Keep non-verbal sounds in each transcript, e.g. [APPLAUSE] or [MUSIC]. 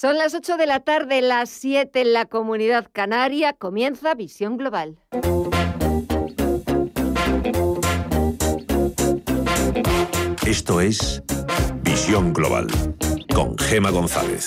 Son las 8 de la tarde, las 7 en la comunidad canaria. Comienza Visión Global. Esto es Visión Global con Gema González.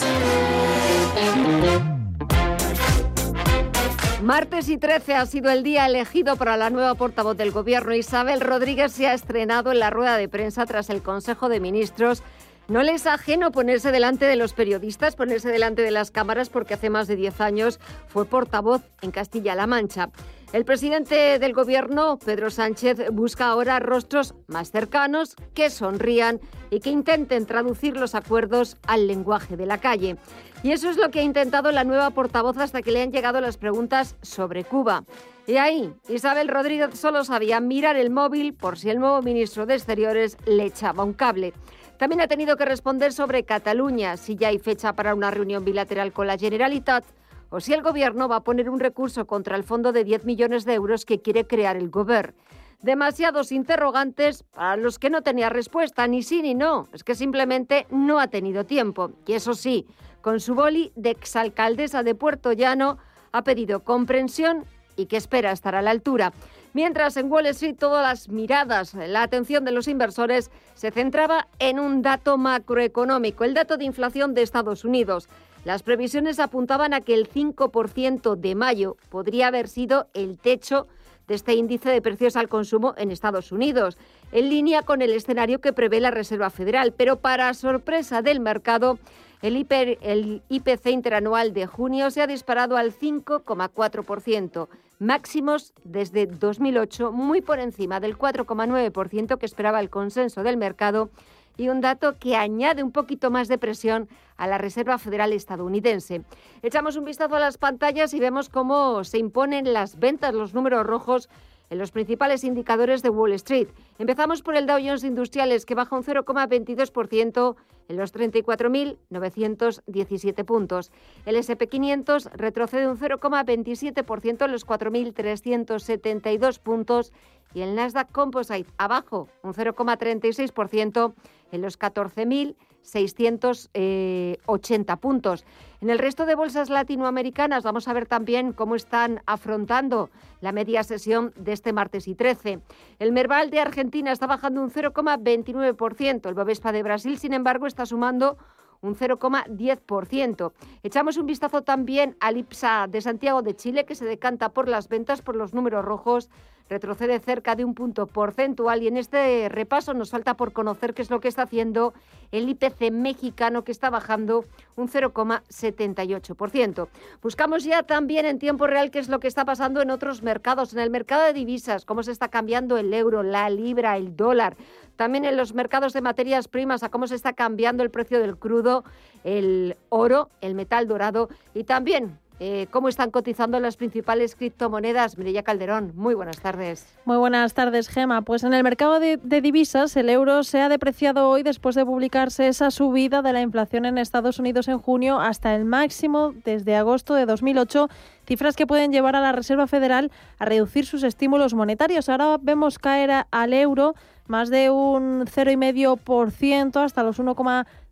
Martes y 13 ha sido el día elegido para la nueva portavoz del Gobierno. Isabel Rodríguez se ha estrenado en la rueda de prensa tras el Consejo de Ministros no les ajeno ponerse delante de los periodistas, ponerse delante de las cámaras, porque hace más de 10 años fue portavoz en Castilla-La Mancha. El presidente del gobierno, Pedro Sánchez, busca ahora rostros más cercanos, que sonrían y que intenten traducir los acuerdos al lenguaje de la calle. Y eso es lo que ha intentado la nueva portavoz hasta que le han llegado las preguntas sobre Cuba. Y ahí, Isabel Rodríguez solo sabía mirar el móvil por si el nuevo ministro de Exteriores le echaba un cable. También ha tenido que responder sobre Cataluña, si ya hay fecha para una reunión bilateral con la Generalitat o si el Gobierno va a poner un recurso contra el fondo de 10 millones de euros que quiere crear el Gobierno. Demasiados interrogantes para los que no tenía respuesta, ni sí ni no. Es que simplemente no ha tenido tiempo. Y eso sí, con su boli de exalcaldesa de Puerto Llano ha pedido comprensión y que espera estar a la altura. Mientras en Wall Street todas las miradas, la atención de los inversores se centraba en un dato macroeconómico, el dato de inflación de Estados Unidos. Las previsiones apuntaban a que el 5% de mayo podría haber sido el techo de este índice de precios al consumo en Estados Unidos, en línea con el escenario que prevé la Reserva Federal. Pero para sorpresa del mercado, el, IPC interanual de junio se ha disparado al 5,4%, máximos desde 2008, muy por encima del 4,9% que esperaba el consenso del mercado y un dato que añade un poquito más de presión a la Reserva Federal estadounidense. Echamos un vistazo a las pantallas y vemos cómo se imponen las ventas, los números rojos en los principales indicadores de Wall Street. Empezamos por el Dow Jones Industriales, que baja un 0,22% en los 34.917 puntos. El SP500 retrocede un 0,27% en los 4.372 puntos y el Nasdaq Composite abajo un 0,36% en los 14.000 680 puntos. En el resto de bolsas latinoamericanas vamos a ver también cómo están afrontando la media sesión de este martes y 13. El Merval de Argentina está bajando un 0,29%. El Bovespa de Brasil, sin embargo, está sumando un 0,10%. Echamos un vistazo también al IPSA de Santiago de Chile, que se decanta por las ventas por los números rojos retrocede cerca de un punto porcentual y en este repaso nos falta por conocer qué es lo que está haciendo el IPC mexicano que está bajando un 0,78%. Buscamos ya también en tiempo real qué es lo que está pasando en otros mercados, en el mercado de divisas, cómo se está cambiando el euro, la libra, el dólar, también en los mercados de materias primas, a cómo se está cambiando el precio del crudo, el oro, el metal dorado y también eh, cómo están cotizando las principales criptomonedas. Mireya Calderón, muy buenas tardes. Muy buenas tardes, Gema. Pues en el mercado de, divisas, el euro se ha depreciado hoy después de publicarse esa subida de la inflación en Estados Unidos en junio hasta el máximo desde agosto de 2008 cifras que pueden llevar a la Reserva Federal a reducir sus estímulos monetarios. Ahora vemos caer al euro más de un 0,5% hasta los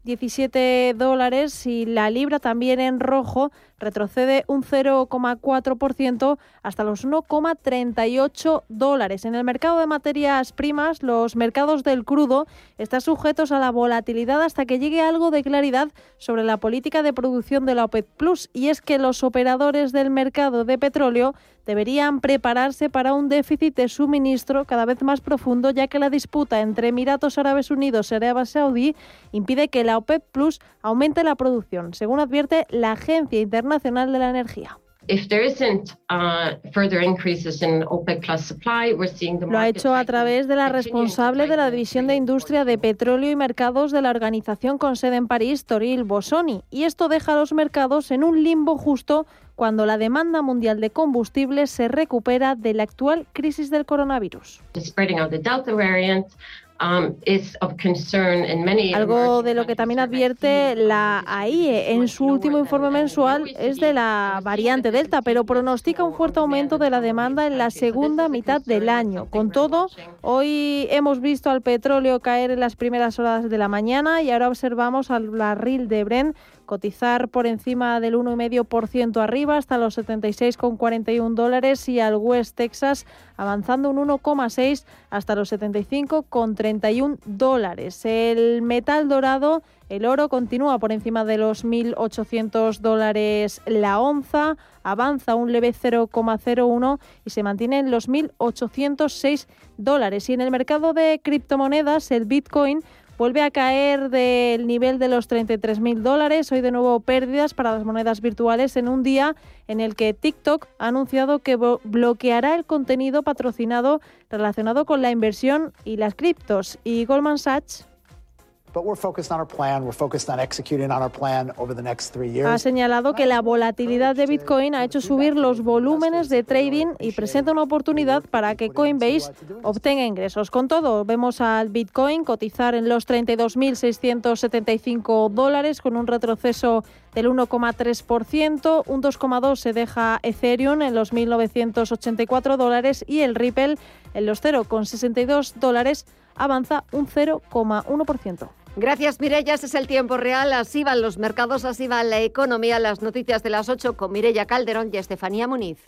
1,17 dólares y la libra también en rojo retrocede un 0,4% hasta los 1,38 dólares. En el mercado de materias primas, los mercados del crudo están sujetos a la volatilidad hasta que llegue algo de claridad sobre la política de producción de la OPEP Plus. Y es que los operadores del mercado de petróleo deberían prepararse para un déficit de suministro cada vez más profundo, ya que la disputa entre Emiratos Árabes Unidos y Arabia Saudí impide que la OPEP Plus aumente la producción, según advierte la Agencia Internacional Nacional de la Energía. Lo ha hecho a través de la responsable de la División de Industria de Petróleo y Mercados de la organización con sede en París, Toril Bosoni, y esto deja a los mercados en un limbo justo cuando la demanda mundial de combustibles se recupera de la actual crisis del coronavirus. Um, Algo de lo que también advierte la AIE en su último informe mensual es de la variante Delta, pero pronostica un fuerte aumento de la demanda en la segunda mitad del año. Con todo, hoy hemos visto al petróleo caer en las primeras horas de la mañana y ahora observamos al barril de Brent cotizar por encima del 1,5% arriba hasta los 76,41 dólares y al West Texas avanzando un 1,6 hasta los 75,31 dólares. El metal dorado, el oro, continúa por encima de los 1.800 dólares la onza, avanza un leve 0,01 y se mantiene en los 1.806 dólares. Y en el mercado de criptomonedas, el Bitcoin vuelve a caer del nivel de los 33.000 dólares. Hoy de nuevo pérdidas para las monedas virtuales en un día en el que TikTok ha anunciado que bloqueará el contenido patrocinado relacionado con la inversión y las criptos. Y Goldman Sachs ha señalado que la volatilidad de Bitcoin ha hecho subir los volúmenes de trading y presenta una oportunidad para que Coinbase obtenga ingresos. Con todo, vemos al Bitcoin cotizar en los 32.675 dólares con un retroceso del 1,3%, un 2,2% se deja Ethereum en los 1.984 dólares y el Ripple en los 0,62 dólares avanza un 0,1%. Gracias, Mireya. Ese es el tiempo real. Así van los mercados, así va la economía. Las noticias de las 8 con Mireya Calderón y Estefanía Muniz.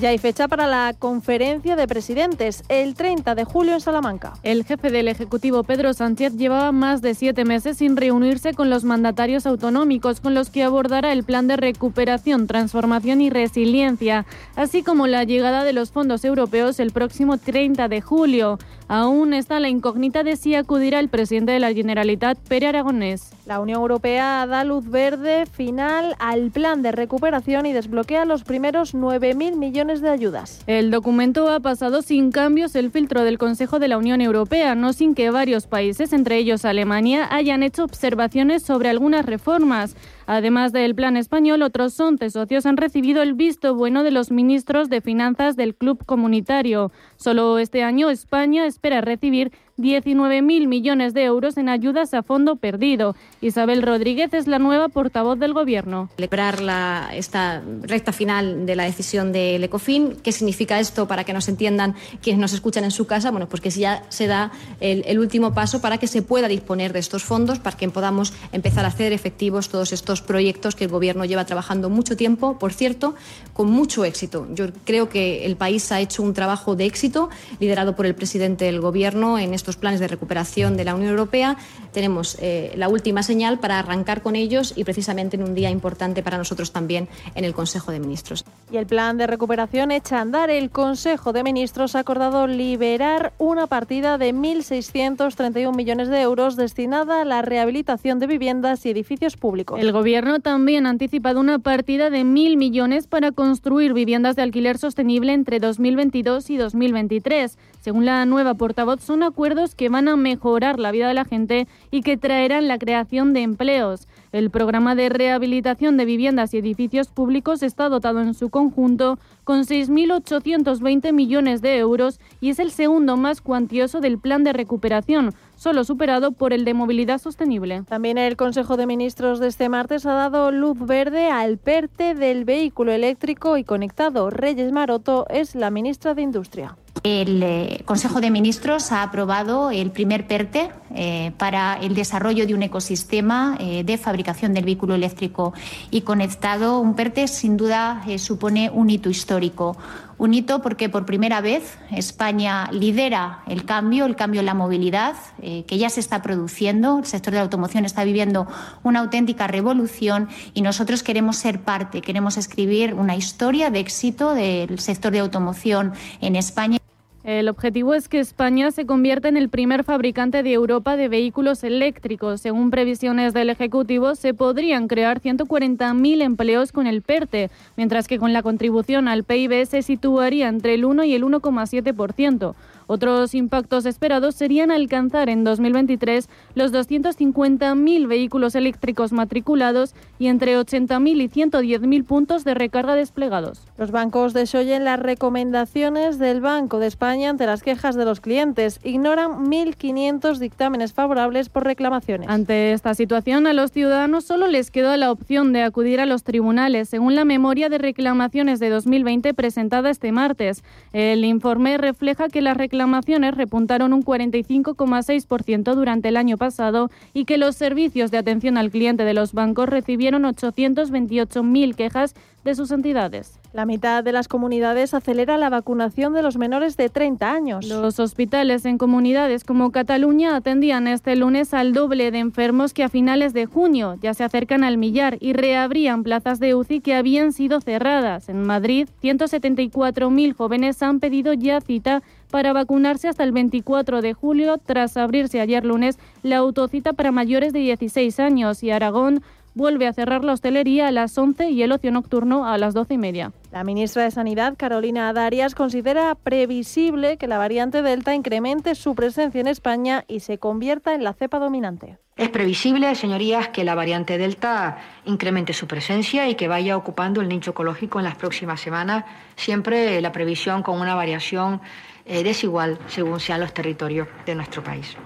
Ya hay fecha para la conferencia de presidentes, el 30 de julio en Salamanca. El jefe del Ejecutivo, Pedro Sánchez, llevaba más de siete meses sin reunirse con los mandatarios autonómicos, con los que abordará el plan de recuperación, transformación y resiliencia, así como la llegada de los fondos europeos el próximo 30 de julio. Aún está la incógnita de si acudirá el presidente de la Generalitat, Pere Aragonés. La Unión Europea da luz verde final al plan de recuperación y desbloquea los primeros 9.000 millones de ayudas. El documento ha pasado sin cambios el filtro del Consejo de la Unión Europea, no sin que varios países, entre ellos Alemania, hayan hecho observaciones sobre algunas reformas. Además del plan español, otros 11 socios han recibido el visto bueno de los ministros de Finanzas del Club Comunitario. Solo este año España espera recibir 19.000 millones de euros en ayudas a fondo perdido. Isabel Rodríguez es la nueva portavoz del Gobierno. Celebrar esta recta final de la decisión del ECOFIN. ¿Qué significa esto para que nos entiendan quienes nos escuchan en su casa? Bueno, pues que ya se da el, último paso para que se pueda disponer de estos fondos, para que podamos empezar a hacer efectivos todos estos proyectos que el Gobierno lleva trabajando mucho tiempo, por cierto, con mucho éxito. Yo creo que el país ha hecho un trabajo de éxito liderado por el presidente del Gobierno en planes de recuperación de la Unión Europea. Tenemos eh, la última señal para arrancar con ellos y precisamente en un día importante para nosotros también en el Consejo de Ministros. Y el plan de recuperación echa a andar. El Consejo de Ministros ha acordado liberar una partida de 1.631 millones de euros destinada a la rehabilitación de viviendas y edificios públicos. El Gobierno también ha anticipado una partida de 1.000 millones para construir viviendas de alquiler sostenible entre 2022 y 2023. Según la nueva portavoz, son acuerdos que van a mejorar la vida de la gente y que traerán la creación de empleos. El programa de rehabilitación de viviendas y edificios públicos está dotado en su conjunto con 6.820 millones de euros y es el segundo más cuantioso del plan de recuperación, solo superado por el de movilidad sostenible. También el Consejo de Ministros de este martes ha dado luz verde al PERTE del vehículo eléctrico y conectado. Reyes Maroto es la ministra de Industria. El eh, Consejo de Ministros ha aprobado el primer PERTE eh, para el desarrollo de un ecosistema eh, de fabricación del vehículo eléctrico y conectado. Un PERTE sin duda supone un hito histórico. Un hito porque por primera vez España lidera el cambio, el cambio en la movilidad, que ya se está produciendo. El sector de la automoción está viviendo una auténtica revolución y nosotros queremos ser parte, queremos escribir una historia de éxito del sector de automoción en España. El objetivo es que España se convierta en el primer fabricante de Europa de vehículos eléctricos. Según previsiones del Ejecutivo, se podrían crear 140.000 empleos con el PERTE, mientras que con la contribución al PIB se situaría entre el 1 y el 1,7%. Otros impactos esperados serían alcanzar en 2023 los 250.000 vehículos eléctricos matriculados y entre 80.000 y 110.000 puntos de recarga desplegados. Los bancos desoyen las recomendaciones del Banco de España ante las quejas de los clientes. Ignoran 1.500 dictámenes favorables por reclamaciones. Ante esta situación, a los ciudadanos solo les queda la opción de acudir a los tribunales, según la memoria de reclamaciones de 2020 presentada este martes. El informe refleja que las reclamaciones repuntaron un 45,6% durante el año pasado y que los servicios de atención al cliente de los bancos recibieron 828.000 quejas de sus entidades. La mitad de las comunidades acelera la vacunación de los menores de 30 años. Los hospitales en comunidades como Cataluña atendían este lunes al doble de enfermos que a finales de junio. Ya se acercan al millar y reabrían plazas de UCI que habían sido cerradas. En Madrid, 174.000 jóvenes han pedido ya cita para vacunarse hasta el 24 de julio, tras abrirse ayer lunes la autocita para mayores de 16 años y Aragón vuelve a cerrar la hostelería a las 11 y el ocio nocturno a las 12 y media. La ministra de Sanidad, Carolina Darias, considera previsible que la variante Delta incremente su presencia en España y se convierta en la cepa dominante. Es previsible, señorías, que la variante Delta incremente su presencia y que vaya ocupando el nicho ecológico en las próximas semanas, siempre la previsión con una variación eh, desigual según sean los territorios de nuestro país.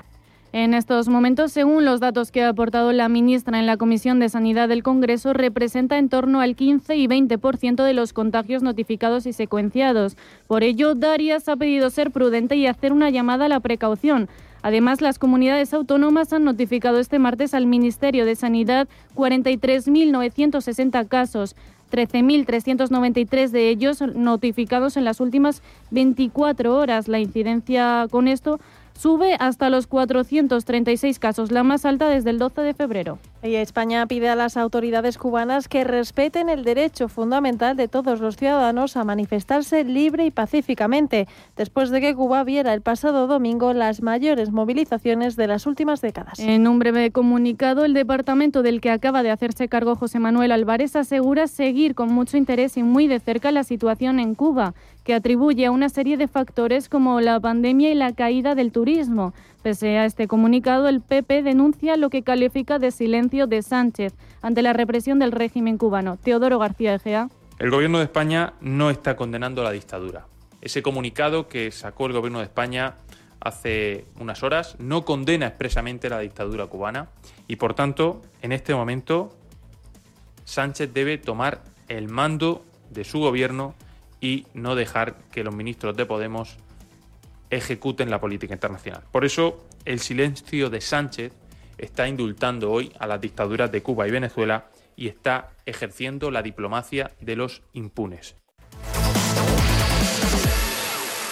En estos momentos, según los datos que ha aportado la ministra en la Comisión de Sanidad del Congreso, representa en torno al 15 y 20% de los contagios notificados y secuenciados. Por ello, Darias ha pedido ser prudente y hacer una llamada a la precaución. Además, las comunidades autónomas han notificado este martes al Ministerio de Sanidad 43.960 casos. 13.393 de ellos notificados en las últimas 24 horas. La incidencia con esto sube hasta los 436 casos, la más alta desde el 12 de febrero. España pide a las autoridades cubanas que respeten el derecho fundamental de todos los ciudadanos a manifestarse libre y pacíficamente, después de que Cuba viera el pasado domingo las mayores movilizaciones de las últimas décadas. En un breve comunicado, el departamento del que acaba de hacerse cargo José Manuel Álvarez asegura seguir con mucho interés y muy de cerca la situación en Cuba, que atribuye a una serie de factores como la pandemia y la caída del turismo. Pese a este comunicado, el PP denuncia lo que califica de silencio de Sánchez ante la represión del régimen cubano. Teodoro García Egea. El gobierno de España no está condenando la dictadura. Ese comunicado que sacó el gobierno de España hace unas horas no condena expresamente la dictadura cubana y por tanto en este momento Sánchez debe tomar el mando de su gobierno y no dejar que los ministros de Podemos ejecuten la política internacional. Por eso, el silencio de Sánchez está indultando hoy a las dictaduras de Cuba y Venezuela y está ejerciendo la diplomacia de los impunes.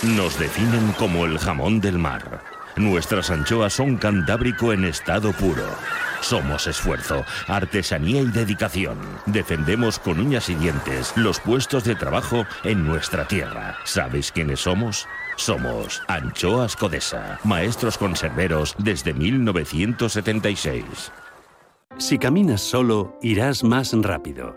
Nos definen como el jamón del mar. Nuestras anchoas son cantábrico en estado puro. Somos esfuerzo, artesanía y dedicación. Defendemos con uñas y dientes los puestos de trabajo en nuestra tierra. ¿Sabéis quiénes somos? Somos Anchoas Codesa, maestros conserveros desde 1976. Si caminas solo, irás más rápido.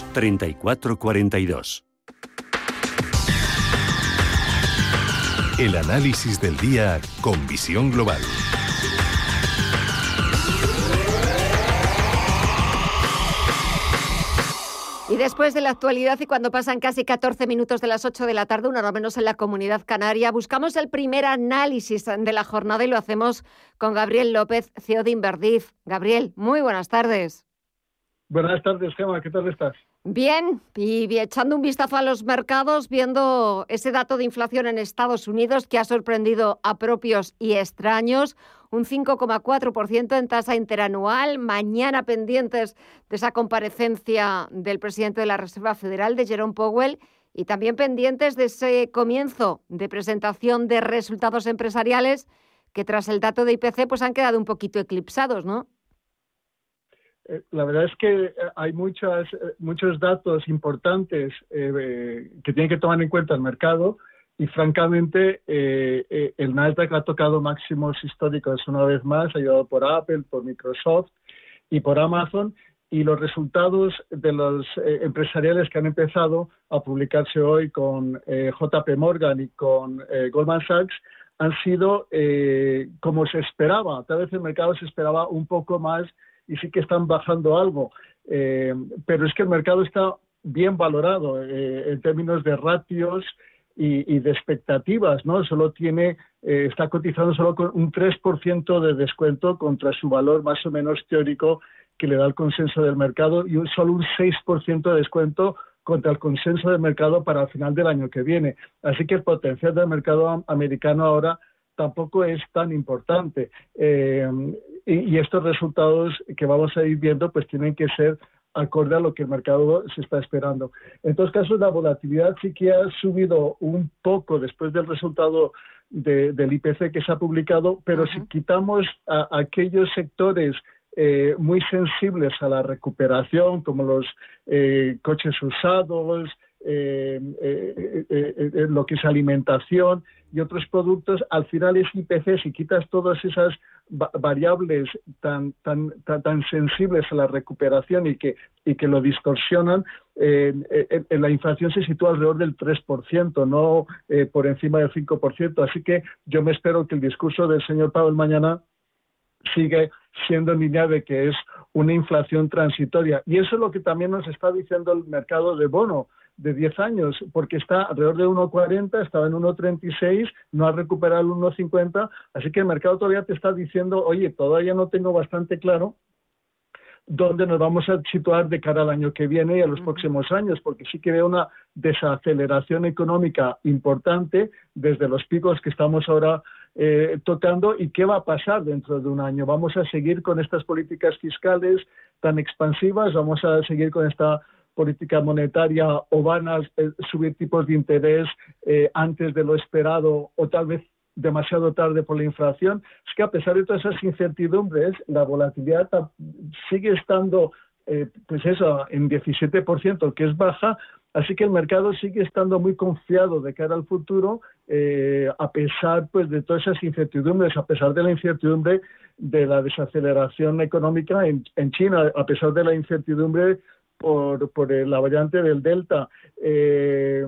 3442. El análisis del día con visión global. Y después de la actualidad y cuando pasan casi 14 minutos de las 8 de la tarde, una hora menos en la comunidad canaria, buscamos el primer análisis de la jornada y lo hacemos con Gabriel López, CEO de Inverdiz. Gabriel, muy buenas tardes. Buenas tardes, Gemma, ¿qué tal estás? Bien, y echando un vistazo a los mercados, viendo ese dato de inflación en Estados Unidos que ha sorprendido a propios y extraños, un 5,4% en tasa interanual, mañana pendientes de esa comparecencia del presidente de la Reserva Federal, de Jerome Powell, y también pendientes de ese comienzo de presentación de resultados empresariales que tras el dato de IPC pues han quedado un poquito eclipsados, ¿no? Eh, la verdad es que eh, hay muchas, eh, muchos datos importantes que tienen que tomar en cuenta el mercado y francamente el Nasdaq ha tocado máximos históricos una vez más, ayudado por Apple, por Microsoft y por Amazon y los resultados de los empresariales que han empezado a publicarse hoy con JP Morgan y con Goldman Sachs han sido como se esperaba. Tal vez el mercado se esperaba un poco más y sí que están bajando algo, eh, pero es que el mercado está bien valorado eh, en términos de ratios y, de expectativas, ¿no? Solo tiene, eh, está cotizando solo con un 3% de descuento contra su valor más o menos teórico que le da el consenso del mercado y solo un 6% de descuento contra el consenso del mercado para el final del año que viene. Así que el potencial del mercado americano ahora tampoco es tan importante. Eh, y, estos resultados que vamos a ir viendo pues tienen que ser acorde a lo que el mercado se está esperando. En todos casos, la volatilidad sí que ha subido un poco después del resultado del IPC que se ha publicado, pero si quitamos a, aquellos sectores eh, muy sensibles a la recuperación, como los eh, coches usados, eh, eh, eh, lo que es alimentación y otros productos, al final es IPC, si quitas todas esas variables tan, tan, tan, sensibles a la recuperación y que, y que lo distorsionan, la inflación se sitúa alrededor del 3%, no por encima del 5%. Así que yo me espero que el discurso del señor Powell mañana sigue siendo en línea de que es una inflación transitoria. Y eso es lo que también nos está diciendo el mercado de bono de 10 años, porque está alrededor de 1,40, estaba en 1,36, no ha recuperado el 1,50, así que el mercado todavía te está diciendo, oye, todavía no tengo bastante claro dónde nos vamos a situar de cara al año que viene y a los próximos años, porque sí que veo una desaceleración económica importante desde los picos que estamos ahora eh, tocando y qué va a pasar dentro de un año. Vamos a seguir con estas políticas fiscales tan expansivas, vamos a seguir con esta política monetaria o van a eh, subir tipos de interés eh, antes de lo esperado o tal vez demasiado tarde por la inflación, es que a pesar de todas esas incertidumbres, la volatilidad sigue estando, eh, pues eso, en 17%, que es baja, así que el mercado sigue estando muy confiado de cara al futuro, a pesar pues de todas esas incertidumbres, a pesar de la incertidumbre de la desaceleración económica en China, a pesar de la incertidumbre por, por la variante del Delta. Eh,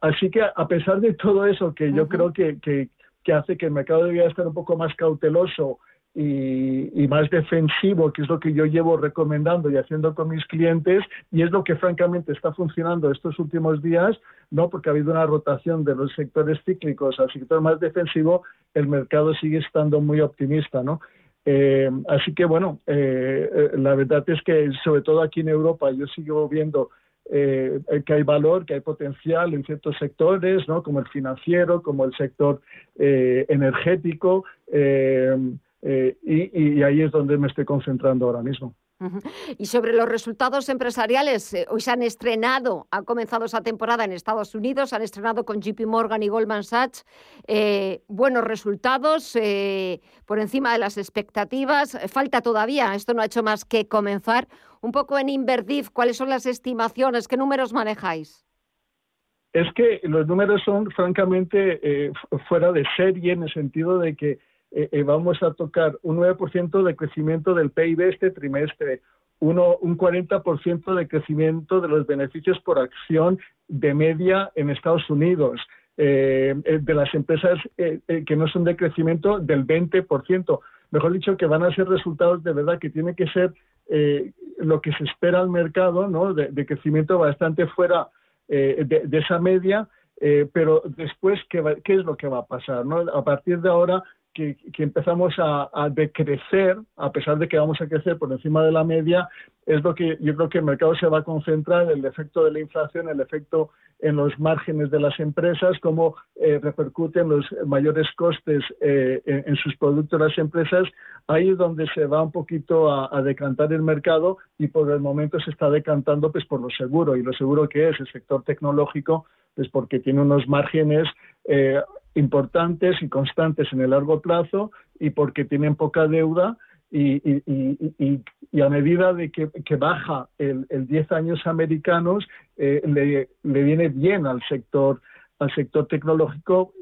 así que a pesar de todo eso, que yo creo que, que, hace que el mercado debería estar un poco más cauteloso y, más defensivo, que es lo que yo llevo recomendando y haciendo con mis clientes, y es lo que francamente está funcionando estos últimos días, no porque ha habido una rotación de los sectores cíclicos al sector más defensivo, el mercado sigue estando muy optimista, ¿no? Eh, así que bueno, eh, eh, la verdad es que sobre todo aquí en Europa yo sigo viendo que hay valor, que hay potencial en ciertos sectores, ¿no? como el financiero, como el sector energético, y ahí es donde me estoy concentrando ahora mismo. Y sobre los resultados empresariales, eh, hoy se han estrenado, ha comenzado esa temporada en Estados Unidos, han estrenado con JP Morgan y Goldman Sachs eh, buenos resultados eh, por encima de las expectativas. Falta todavía, esto no ha hecho más que comenzar. Un poco en Inverdif, ¿cuáles son las estimaciones? ¿Qué números manejáis? Es que los números son francamente fuera de serie en el sentido de que eh, eh, vamos a tocar un 9% de crecimiento del PIB este trimestre, uno, un 40% de crecimiento de los beneficios por acción de media en Estados Unidos, eh, de las empresas que no son de crecimiento del 20%. Mejor dicho, que van a ser resultados de verdad que tiene que ser lo que se espera al mercado, ¿no? de, crecimiento bastante fuera de, esa media, pero después, ¿qué, ¿qué, es lo que va a pasar? ¿no? A partir de ahora, que, empezamos a, decrecer, a pesar de que vamos a crecer por encima de la media, es lo que yo creo que el mercado se va a concentrar, el efecto de la inflación, el efecto en los márgenes de las empresas, cómo eh, repercuten los mayores costes eh, en, sus productos las empresas, ahí es donde se va un poquito a, decantar el mercado y por el momento se está decantando pues por lo seguro y lo seguro que es el sector tecnológico pues porque tiene unos márgenes eh, importantes y constantes en el largo plazo y porque tienen poca deuda y, a medida de que, baja el, 10 años americanos, eh, le, viene bien al sector al sector tecnológico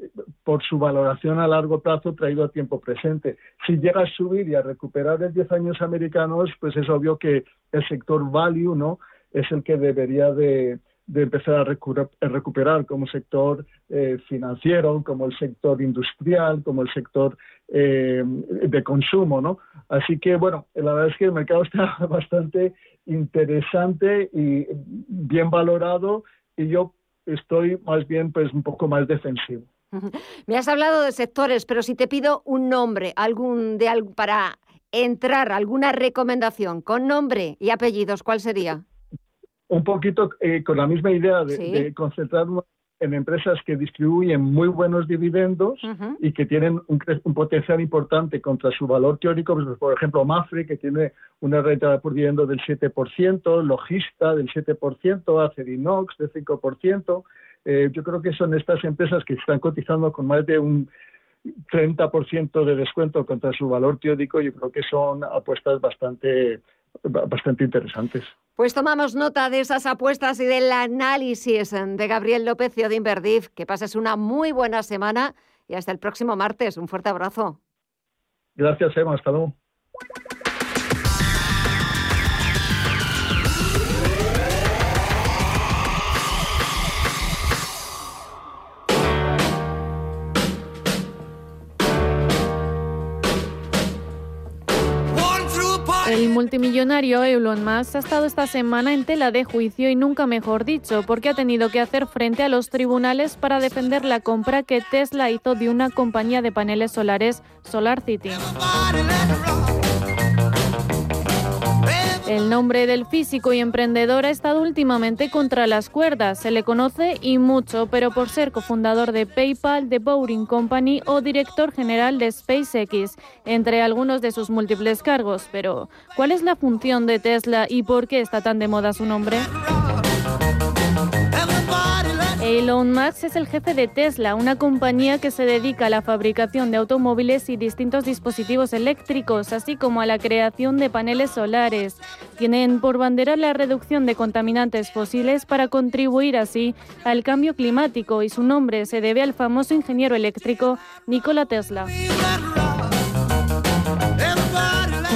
por su valoración a largo plazo traído a tiempo presente. Si llega a subir y a recuperar el 10 años americanos, pues es obvio que el sector value no es el que debería de, de empezar a recuperar como sector eh, financiero, como el sector industrial, como el sector eh, de consumo, ¿no? Así que, bueno, la verdad es que el mercado [LAUGHS] está bastante interesante y bien valorado y yo estoy más bien pues un poco más defensivo. Me has hablado de sectores, pero si te pido un nombre, algún de para entrar, alguna recomendación con nombre y apellidos, ¿cuál sería? Un poquito eh, con la misma idea de, concentrarnos en empresas que distribuyen muy buenos dividendos y que tienen un, potencial importante contra su valor teórico, pues, por ejemplo, Mafre, que tiene una renta por dividendo del 7%, Logista del 7%, Acerinox del 5%. Eh, yo creo que son estas empresas que están cotizando con más de un 30% de descuento contra su valor teórico. Yo creo que son apuestas bastante bastante interesantes. Pues tomamos nota de esas apuestas y del análisis de Gabriel López de Inverdif. Que pases una muy buena semana y hasta el próximo martes. Un fuerte abrazo. Gracias, Emma. Hasta luego. El multimillonario Elon Musk ha estado esta semana en tela de juicio y nunca mejor dicho, porque ha tenido que hacer frente a los tribunales para defender la compra que Tesla hizo de una compañía de paneles solares, SolarCity. El nombre del físico y emprendedor ha estado últimamente contra las cuerdas. Se le conoce y mucho, pero por ser cofundador de PayPal, de Boring Company o director general de SpaceX, entre algunos de sus múltiples cargos. Pero, ¿cuál es la función de Tesla y por qué está tan de moda su nombre? Elon Musk es el jefe de Tesla, una compañía que se dedica a la fabricación de automóviles y distintos dispositivos eléctricos, así como a la creación de paneles solares. Tienen por bandera la reducción de contaminantes fósiles para contribuir así al cambio climático y su nombre se debe al famoso ingeniero eléctrico Nikola Tesla.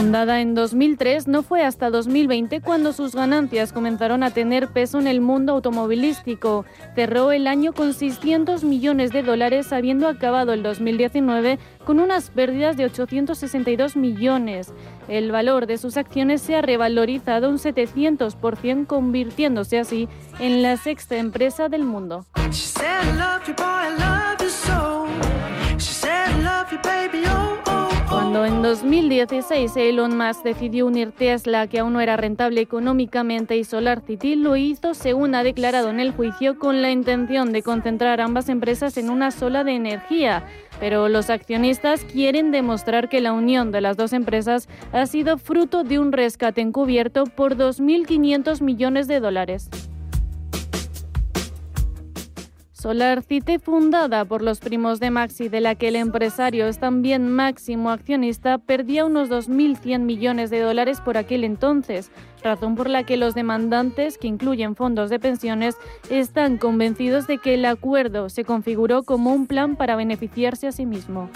Fundada en 2003, no fue hasta 2020 cuando sus ganancias comenzaron a tener peso en el mundo automovilístico. Cerró el año con 600 millones de dólares, habiendo acabado el 2019 con unas pérdidas de 862 millones. El valor de sus acciones se ha revalorizado un 700%, convirtiéndose así en la sexta empresa del mundo. 2016 Elon Musk decidió unir Tesla, que aún no era rentable económicamente, y SolarCity, lo hizo, según ha declarado en el juicio, con la intención de concentrar ambas empresas en una sola de energía. Pero los accionistas quieren demostrar que la unión de las dos empresas ha sido fruto de un rescate encubierto por 2.500 millones de dólares. SolarCity, fundada por los primos de Maxi, de la que el empresario es también máximo accionista, perdía unos 2.100 millones de dólares por aquel entonces, razón por la que los demandantes, que incluyen fondos de pensiones, están convencidos de que el acuerdo se configuró como un plan para beneficiarse a sí mismo.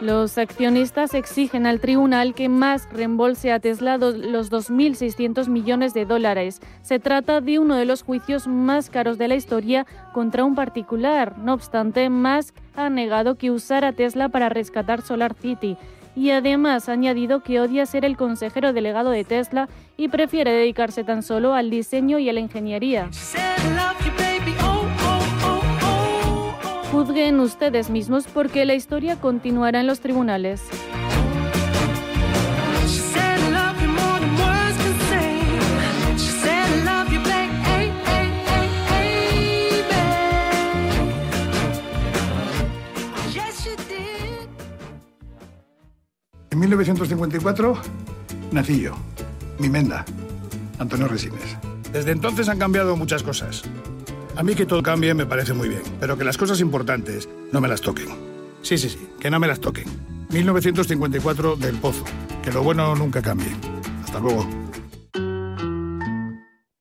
Los accionistas exigen al tribunal que más reembolse a Tesla los 2.600 millones de dólares. Se trata de uno de los juicios más caros de la historia contra un particular. No obstante, Musk ha negado que usara Tesla para rescatar Solar City y además ha añadido que odia ser el consejero delegado de Tesla y prefiere dedicarse tan solo al diseño y a la ingeniería. Juzguen ustedes mismos porque la historia continuará en los tribunales. En 1954 nací yo, mi menda, Antonio Resines. Desde entonces han cambiado muchas cosas. A mí que todo cambie me parece muy bien, pero que las cosas importantes no me las toquen. Sí, sí, sí, que no me las toquen. 1954 del Pozo. Que lo bueno nunca cambie. Hasta luego.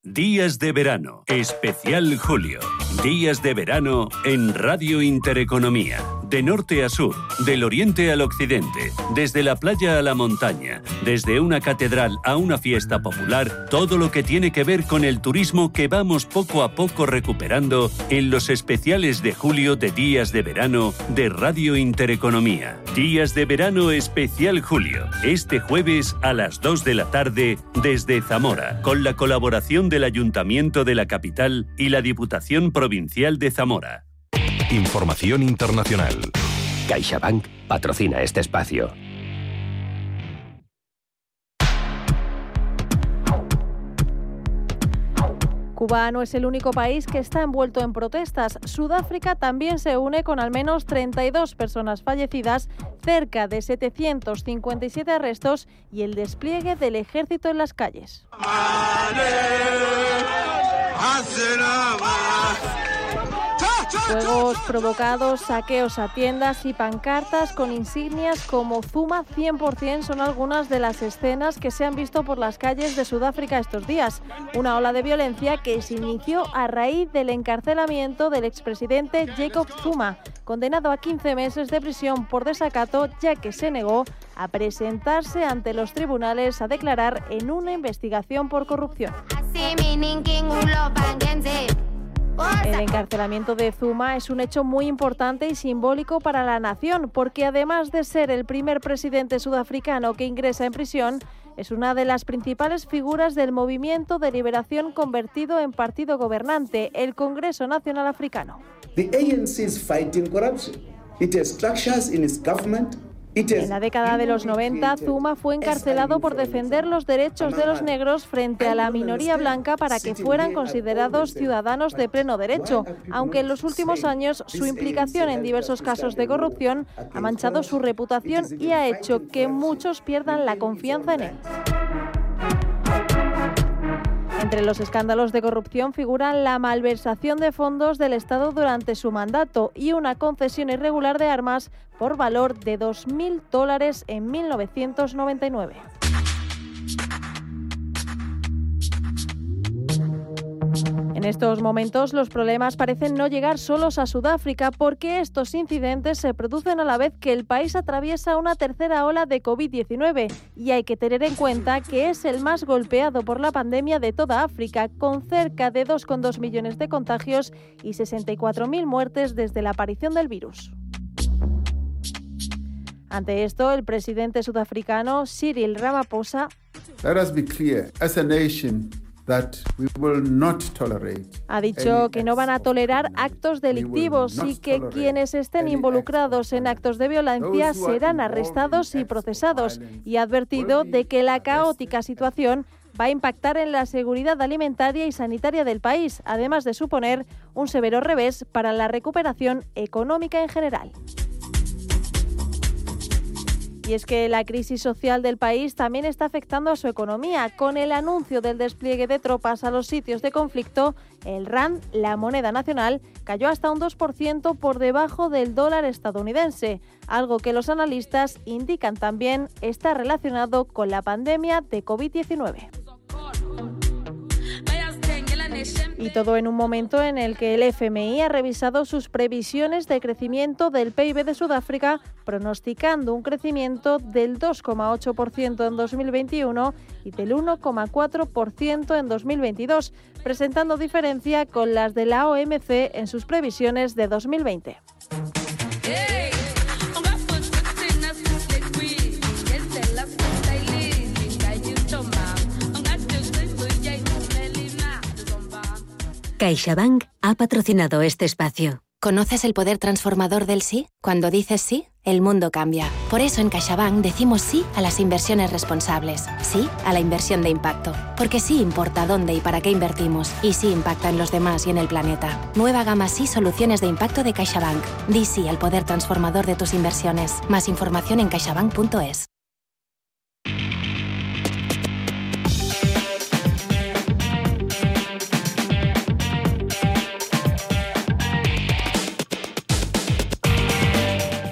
Días de verano, especial julio. Días de verano en Radio Intereconomía. De norte a sur, del oriente al occidente, desde la playa a la montaña, desde una catedral a una fiesta popular, todo lo que tiene que ver con el turismo que vamos poco a poco recuperando en los especiales de julio de Días de Verano de Radio Intereconomía. Días de Verano especial julio, este jueves a las 2 de la tarde desde Zamora, con la colaboración del Ayuntamiento de la capital y la Diputación Provincial de Zamora. Información internacional. CaixaBank patrocina este espacio. Cuba no es el único país que está envuelto en protestas. Sudáfrica también se une con al menos 32 personas fallecidas, cerca de 757 arrestos y el despliegue del ejército en las calles. Juegos provocados, saqueos a tiendas y pancartas con insignias como Zuma 100% son algunas de las escenas que se han visto por las calles de Sudáfrica estos días. Una ola de violencia que se inició a raíz del encarcelamiento del expresidente Jacob Zuma, condenado a 15 meses de prisión por desacato ya que se negó a presentarse ante los tribunales a declarar en una investigación por corrupción. El encarcelamiento de Zuma es un hecho muy importante y simbólico para la nación, porque además de ser el primer presidente sudafricano que ingresa en prisión, es una de las principales figuras del movimiento de liberación convertido en partido gobernante, el Congreso Nacional Africano. The ANC is fighting corruption. It has structures in its government en la década de los 90, Zuma fue encarcelado por defender los derechos de los negros frente a la minoría blanca para que fueran considerados ciudadanos de pleno derecho, aunque en los últimos años su implicación en diversos casos de corrupción ha manchado su reputación y ha hecho que muchos pierdan la confianza en él. Entre los escándalos de corrupción figuran la malversación de fondos del Estado durante su mandato y una concesión irregular de armas por valor de 2.000 dólares en 1999. En estos momentos los problemas parecen no llegar solos a Sudáfrica porque estos incidentes se producen a la vez que el país atraviesa una tercera ola de COVID-19 y hay que tener en cuenta que es el más golpeado por la pandemia de toda África, con cerca de 2,2 millones de contagios y 64.000 muertes desde la aparición del virus. Ante esto, el presidente sudafricano Cyril Ramaphosa ha dicho que no van a tolerar actos delictivos y que quienes estén involucrados en actos de violencia serán arrestados y procesados y ha advertido de que la caótica situación va a impactar en la seguridad alimentaria y sanitaria del país, además de suponer un severo revés para la recuperación económica en general. Y es que la crisis social del país también está afectando a su economía. Con el anuncio del despliegue de tropas a los sitios de conflicto, el RAND, la moneda nacional, cayó hasta un 2% por debajo del dólar estadounidense, algo que los analistas indican también está relacionado con la pandemia de COVID-19. Y todo en un momento en el que el FMI ha revisado sus previsiones de crecimiento del PIB de Sudáfrica, pronosticando un crecimiento del 2,8% en 2021 y del 1,4% en 2022, presentando diferencia con las de la OMC en sus previsiones de 2020. CaixaBank ha patrocinado este espacio. ¿Conoces el poder transformador del sí? Cuando dices sí, el mundo cambia. Por eso en CaixaBank decimos sí a las inversiones responsables, sí a la inversión de impacto, porque sí importa dónde y para qué invertimos, y sí impacta en los demás y en el planeta. Nueva gama sí soluciones de impacto de CaixaBank. Di sí al poder transformador de tus inversiones. Más información en caixabank.es.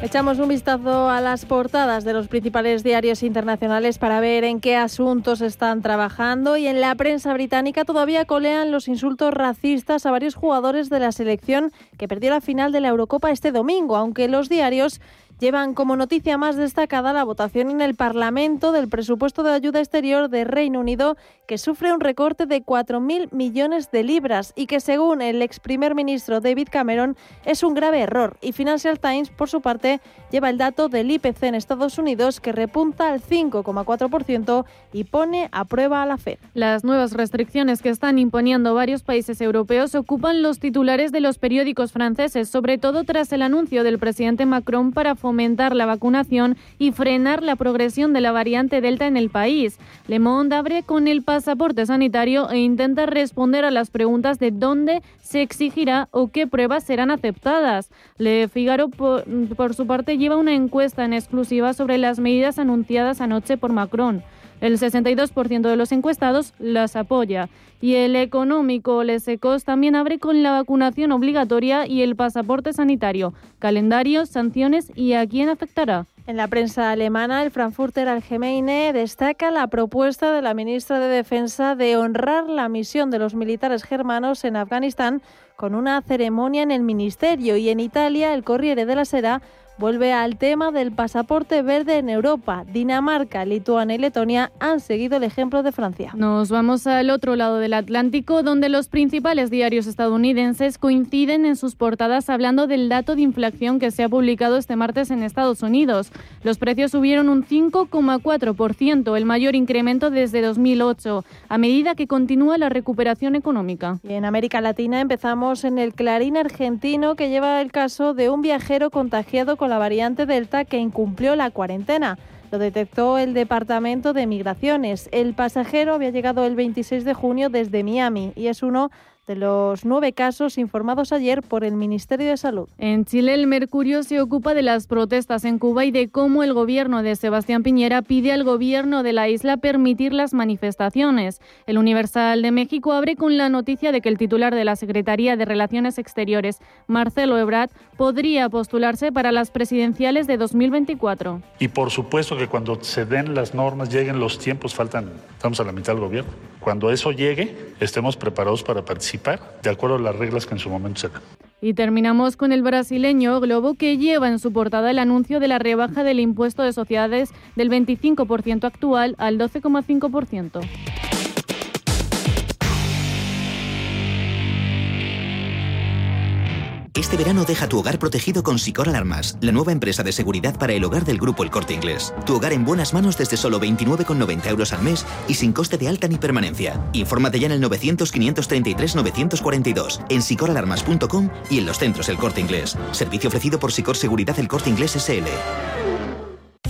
Echamos un vistazo a las portadas de los principales diarios internacionales para ver en qué asuntos están trabajando y en la prensa británica todavía colean los insultos racistas a varios jugadores de la selección que perdió la final de la Eurocopa este domingo, aunque los diarios llevan como noticia más destacada la votación en el Parlamento del presupuesto de ayuda exterior de Reino Unido, que sufre un recorte de 4.000 millones de libras y que, según el ex primer ministro David Cameron, es un grave error. Y Financial Times, por su parte, lleva el dato del IPC en Estados Unidos, que repunta al 5,4% y pone a prueba a la Fed. Las nuevas restricciones que están imponiendo varios países europeos ocupan los titulares de los periódicos franceses, sobre todo tras el anuncio del presidente Macron para fomentar la vacunación y frenar la progresión de la variante Delta en el país. Le Monde abre con el pasaporte sanitario e intenta responder a las preguntas de dónde se exigirá o qué pruebas serán aceptadas. Le Figaro, por, su parte, lleva una encuesta en exclusiva sobre las medidas anunciadas anoche por Macron. El 62% de los encuestados las apoya. Y el económico Les Ecos también abre con la vacunación obligatoria y el pasaporte sanitario, calendarios, sanciones y a quién afectará. En la prensa alemana, el Frankfurter Allgemeine destaca la propuesta de la ministra de Defensa de honrar la misión de los militares germanos en Afganistán con una ceremonia en el ministerio. Y en Italia, el Corriere de la Sera vuelve al tema del pasaporte verde en Europa. Dinamarca, Lituania y Letonia han seguido el ejemplo de Francia. Nos vamos al otro lado del Atlántico, donde los principales diarios estadounidenses coinciden en sus portadas hablando del dato de inflación que se ha publicado este martes en Estados Unidos. Los precios subieron un 5,4%, el mayor incremento desde 2008, a medida que continúa la recuperación económica. Y en América Latina empezamos en el Clarín argentino que lleva el caso de un viajero contagiado con la variante Delta que incumplió la cuarentena. Lo detectó el Departamento de Migraciones. El pasajero había llegado el 26 de junio desde Miami y es uno de los nueve casos informados ayer por el Ministerio de Salud. En Chile, el Mercurio se ocupa de las protestas en Cuba y de cómo el gobierno de Sebastián Piñera pide al gobierno de la isla permitir las manifestaciones. El Universal de México abre con la noticia de que el titular de la Secretaría de Relaciones Exteriores, Marcelo Ebrard, podría postularse para las presidenciales de 2024. Y por supuesto que cuando se den las normas, lleguen los tiempos, faltan, estamos a la mitad del gobierno. Cuando eso llegue, estemos preparados para participar de acuerdo a las reglas que en su momento se dan. Y terminamos con el brasileño Globo, que lleva en su portada el anuncio de la rebaja del impuesto de sociedades del 25% actual al 12,5%. Este verano deja tu hogar protegido con Sicor Alarmas, la nueva empresa de seguridad para el hogar del grupo El Corte Inglés. Tu hogar en buenas manos desde solo 29,90 euros al mes y sin coste de alta ni permanencia. Infórmate ya en el 900-533-942, en sicoralarmas.com y en los centros El Corte Inglés. Servicio ofrecido por Sicor Seguridad El Corte Inglés SL.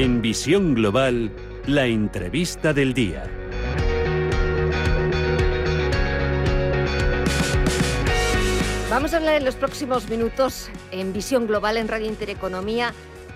En Visión Global, la entrevista del día. Vamos a hablar en los próximos minutos en Visión Global en Radio Intereconomía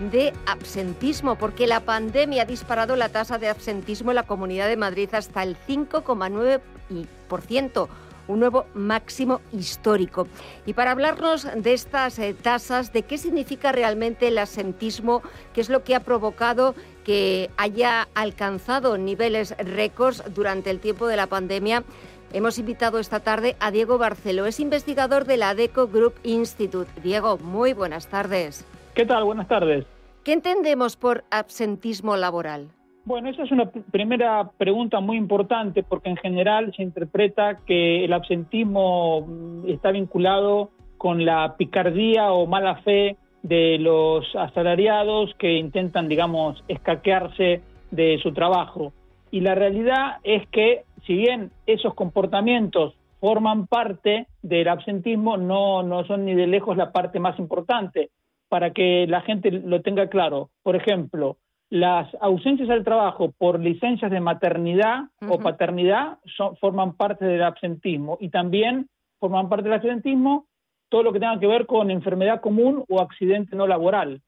de absentismo, porque la pandemia ha disparado la tasa de absentismo en la Comunidad de Madrid hasta el 5,9%, un nuevo máximo histórico. Y para hablarnos de estas eh, tasas, de qué significa realmente el asentismo, qué es lo que ha provocado que haya alcanzado niveles récords durante el tiempo de la pandemia, hemos invitado esta tarde a Diego Barceló, es investigador de la ADECO Group Institute. Diego, muy buenas tardes. ¿Qué tal? Buenas tardes. ¿Qué entendemos por absentismo laboral? Bueno, esa es una primera pregunta muy importante porque en general se interpreta que el absentismo mm, está vinculado con la picardía o mala fe de los asalariados que intentan, digamos, escaquearse de su trabajo. Y la realidad es que, si bien esos comportamientos forman parte del absentismo, no, no son ni de lejos la parte más importante. Para que la gente lo tenga claro, por ejemplo, las ausencias al trabajo por licencias de maternidad o paternidad son, forman parte del absentismo y también forman parte del absentismo todo lo que tenga que ver con enfermedad común o accidente no laboral,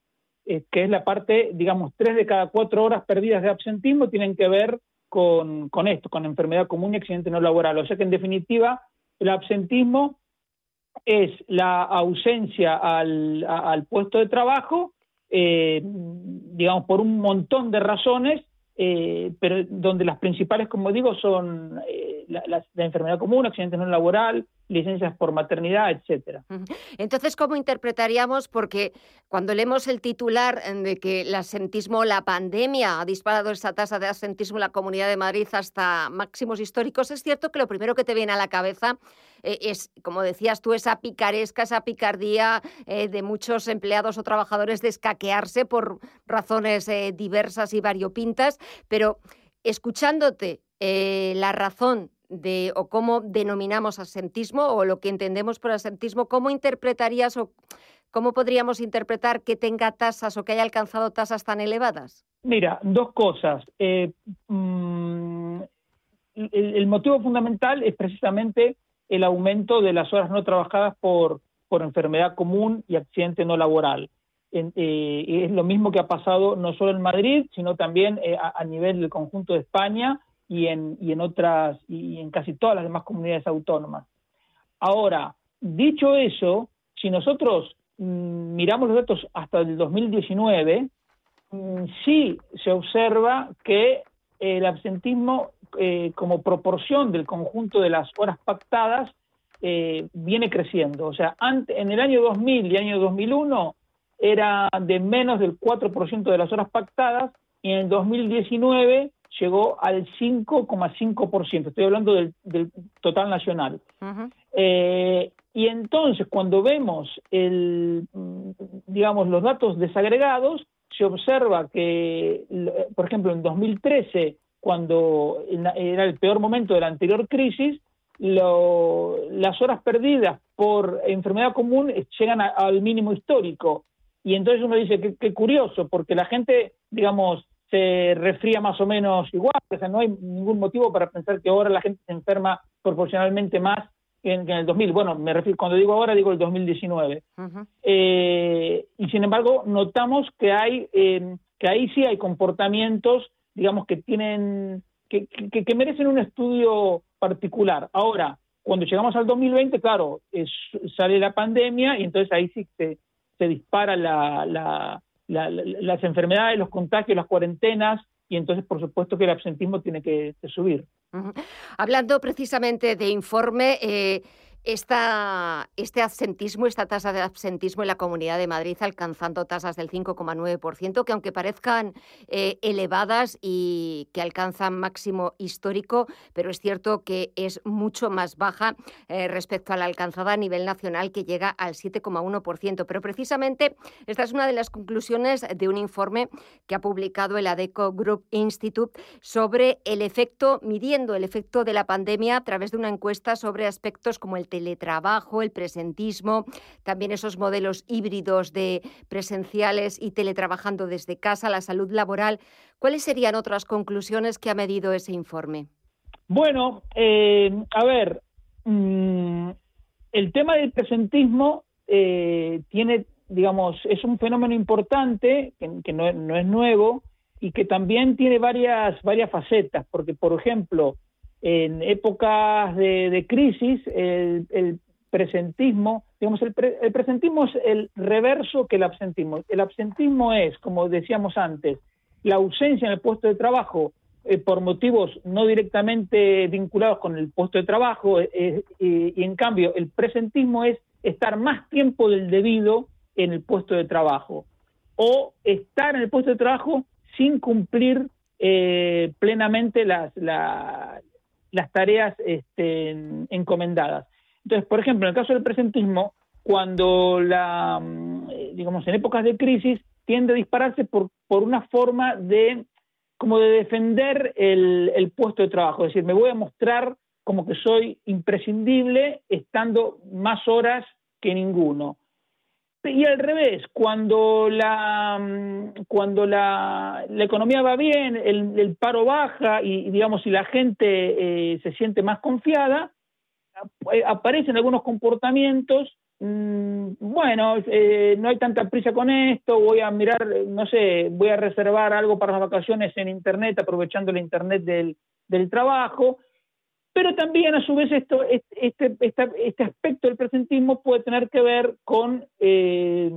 eh, que es la parte, digamos, tres de cada cuatro horas perdidas de absentismo tienen que ver con, con esto, con enfermedad común y accidente no laboral. O sea que en definitiva el absentismo es la ausencia al, al puesto de trabajo eh, digamos, por un montón de razones, eh, pero donde las principales, como digo, son eh, la, enfermedad común, accidente no laboral, licencias por maternidad, etcétera. Entonces, ¿cómo interpretaríamos? Porque cuando leemos el titular de que el asentismo, la pandemia ha disparado esa tasa de asentismo en la Comunidad de Madrid hasta máximos históricos, es cierto que lo primero que te viene a la cabeza eh, es, como decías tú, esa picaresca, esa picardía eh, de muchos empleados o trabajadores de escaquearse por razones eh, diversas y variopintas, pero escuchándote la razón o cómo denominamos asentismo o lo que entendemos por asentismo, ¿cómo interpretarías o cómo podríamos interpretar que tenga tasas o que haya alcanzado tasas tan elevadas? Mira, dos cosas. Eh, mm, el, motivo fundamental es precisamente el aumento de las horas no trabajadas por, por enfermedad común y accidente no laboral. Eh, es lo mismo que ha pasado no solo en Madrid, sino también eh, a, nivel del conjunto de España y en, y en otras, y en casi todas las demás comunidades autónomas. Ahora, dicho eso, si nosotros mm, miramos los datos hasta el 2019, mm, sí se observa que el absentismo eh, como proporción del conjunto de las horas pactadas eh, viene creciendo. O sea, en el año 2000 y año 2001 era de menos del 4% de las horas pactadas y en el 2019 llegó al 5,5%, estoy hablando del, total nacional. Eh, y entonces, cuando vemos el, digamos, los datos desagregados, se observa que, por ejemplo, en 2013, cuando era el peor momento de la anterior crisis, las horas perdidas por enfermedad común llegan al mínimo histórico. Y entonces uno dice, qué, qué curioso, porque la gente, digamos, se refría más o menos igual, o sea, no hay ningún motivo para pensar que ahora la gente se enferma proporcionalmente más que en, el 2000. Bueno, me refiero, cuando digo ahora digo el 2019. Eh, y sin embargo, notamos que hay, eh, que ahí sí hay comportamientos, digamos, que tienen, que, que, merecen un estudio particular. Ahora, cuando llegamos al 2020, claro, sale la pandemia y entonces ahí sí se, se dispara la las enfermedades, los contagios, las cuarentenas, y entonces por supuesto que el absentismo tiene que, subir. Hablando precisamente de informe, eh, esta, este absentismo, esta tasa de absentismo en la Comunidad de Madrid alcanzando tasas del 5,9%, que aunque parezcan eh, elevadas y que alcanzan máximo histórico, pero es cierto que es mucho más baja eh, respecto a la alcanzada a nivel nacional que llega al 7,1%. Pero precisamente esta es una de las conclusiones de un informe que ha publicado el ADECO Group Institute sobre el efecto, midiendo el efecto de la pandemia a través de una encuesta sobre aspectos como el teletrabajo, el presentismo, también esos modelos híbridos de presenciales y teletrabajando desde casa, la salud laboral. ¿Cuáles serían otras conclusiones que ha medido ese informe? Bueno, eh, a ver, mm, el tema del presentismo eh, tiene, digamos, es un fenómeno importante que, no, no, es nuevo y que también tiene varias, varias facetas, porque, por ejemplo, en épocas de, crisis, el, presentismo, digamos, el, el, presentismo es el reverso que el absentismo. El absentismo es, como decíamos antes, la ausencia en el puesto de trabajo eh, por motivos no directamente vinculados con el puesto de trabajo, eh, y en cambio el presentismo es estar más tiempo del debido en el puesto de trabajo o estar en el puesto de trabajo sin cumplir eh, plenamente las, las tareas este, encomendadas. Entonces, por ejemplo, en el caso del presentismo, cuando la, mm, digamos, en épocas de crisis tiende a dispararse por, por una forma de como de defender el, puesto de trabajo, es decir, me voy a mostrar como que soy imprescindible estando más horas que ninguno. Y al revés, cuando la, cuando la, economía va bien, el, paro baja y, digamos, si la gente eh, se siente más confiada, aparecen algunos comportamientos Mm, bueno, eh, no hay tanta prisa con esto, voy a mirar, no sé, voy a reservar algo para las vacaciones en Internet, aprovechando el Internet del, del trabajo, pero también a su vez esto, este, este, este aspecto del presentismo puede tener que ver con, eh,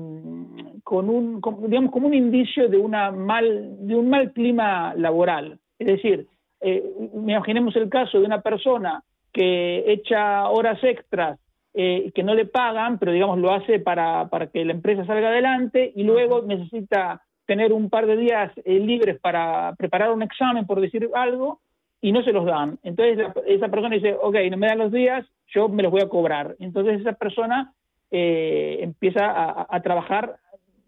con un, digamos, como un indicio de, una mal, de un mal clima laboral. Es decir, eh, imaginemos el caso de una persona que echa horas extras eh, que no le pagan, pero digamos lo hace para, para, que la empresa salga adelante y luego necesita tener un par de días eh, libres para preparar un examen, por decir algo, y no se los dan. Entonces esa persona dice, ok, no me dan los días, yo me los voy a cobrar. Entonces esa persona eh, empieza a, trabajar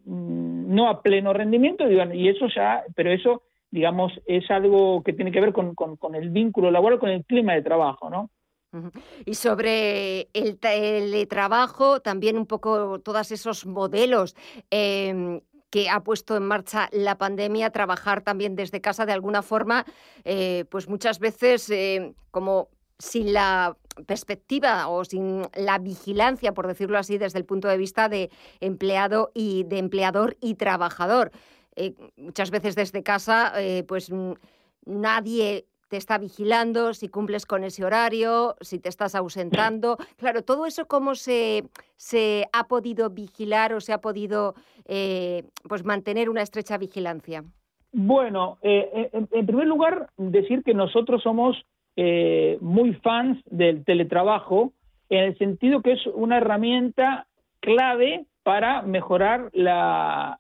mm, no a pleno rendimiento, y eso ya, pero eso, digamos, es algo que tiene que ver con, con, el vínculo laboral, con el clima de trabajo, ¿no? Y sobre el teletrabajo, también un poco todos esos modelos em, que ha puesto en marcha la pandemia, trabajar también desde casa de alguna forma, eh, pues muchas veces eh, como sin la perspectiva o sin la vigilancia, por decirlo así, desde el punto de vista de empleado y de empleador y trabajador. Eh, muchas veces desde casa, pues nadie te está vigilando, si cumples con ese horario, si te estás ausentando. Claro, todo eso cómo se, se ha podido vigilar o se ha podido eh, pues mantener una estrecha vigilancia. Bueno, eh, en, primer lugar, decir que nosotros somos eh, muy fans del teletrabajo, en el sentido que es una herramienta clave para mejorar la,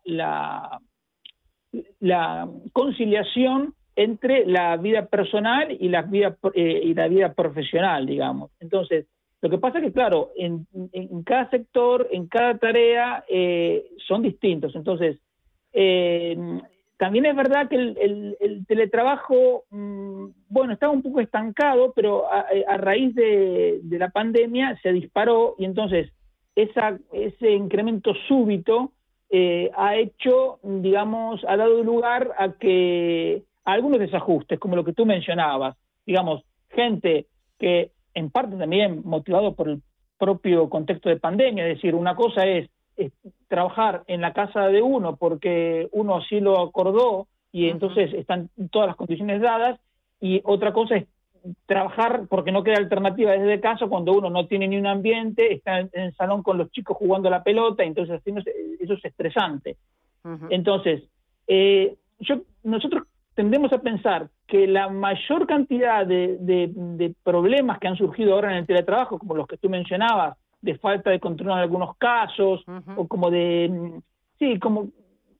la conciliación entre la vida personal y la vida, eh, y la vida profesional, digamos. Entonces, lo que pasa es que, claro, en, cada sector, en cada tarea, eh, son distintos. Entonces, eh, también es verdad que el, teletrabajo, mm, bueno, estaba un poco estancado, pero a, raíz de, la pandemia se disparó y entonces ese incremento súbito ha hecho, digamos, ha dado lugar a que algunos desajustes, como lo que tú mencionabas, digamos, gente que en parte también motivado por el propio contexto de pandemia, es decir, una cosa es, trabajar en la casa de uno porque uno así lo acordó y entonces están todas las condiciones dadas, y otra cosa es trabajar porque no queda alternativa desde casa cuando uno no tiene ni un ambiente, está en, el salón con los chicos jugando la pelota, entonces eso es estresante. Entonces, eh, yo, nosotros tendemos a pensar que la mayor cantidad de, problemas que han surgido ahora en el teletrabajo, como los que tú mencionabas, de falta de control en algunos casos, o como de, sí, como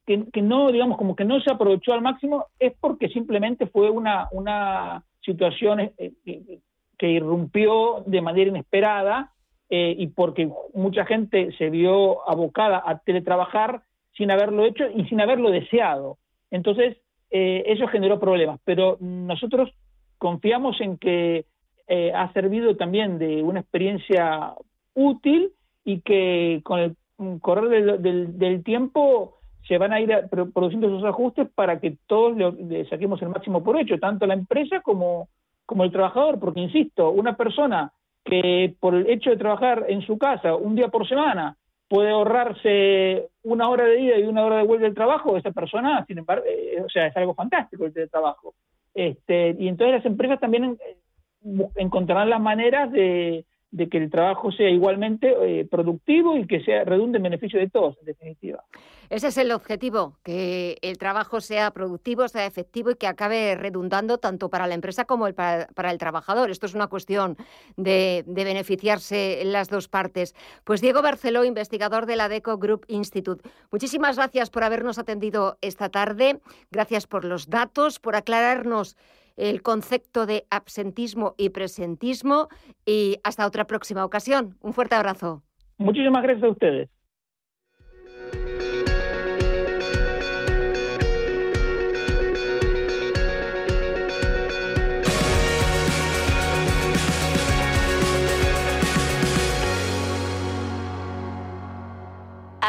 que, no, digamos, como que no se aprovechó al máximo, es porque simplemente fue una, una situación eh, eh, que irrumpió de manera inesperada eh, y porque mucha gente se vio abocada a teletrabajar sin haberlo hecho y sin haberlo deseado. Entonces, eh, eso generó problemas. Pero nosotros confiamos en que eh, ha servido también de una experiencia útil y que con el correr del, tiempo se van a ir produciendo esos ajustes para que todos le, saquemos el máximo por hecho, tanto la empresa como, como el trabajador, porque insisto, una persona que por el hecho de trabajar en su casa un día por semana puede ahorrarse una hora de ida y una hora de vuelta del trabajo, esa persona, sin embargo, eh, o sea, es algo fantástico el trabajo. Este, y entonces las empresas también eh, encontrarán las maneras de, de que el trabajo sea igualmente eh, productivo y que sea redunde en beneficio de todos, en definitiva. Ese es el objetivo, que el trabajo sea productivo, sea efectivo y que acabe redundando tanto para la empresa como para, el trabajador. Esto es una cuestión de, de, beneficiarse en las dos partes. Pues Diego Barceló, investigador de la DECO Group Institute. Muchísimas gracias por habernos atendido esta tarde. Gracias por los datos, por aclararnos el concepto de absentismo y presentismo y hasta otra próxima ocasión. Un fuerte abrazo. Muchísimas gracias a ustedes.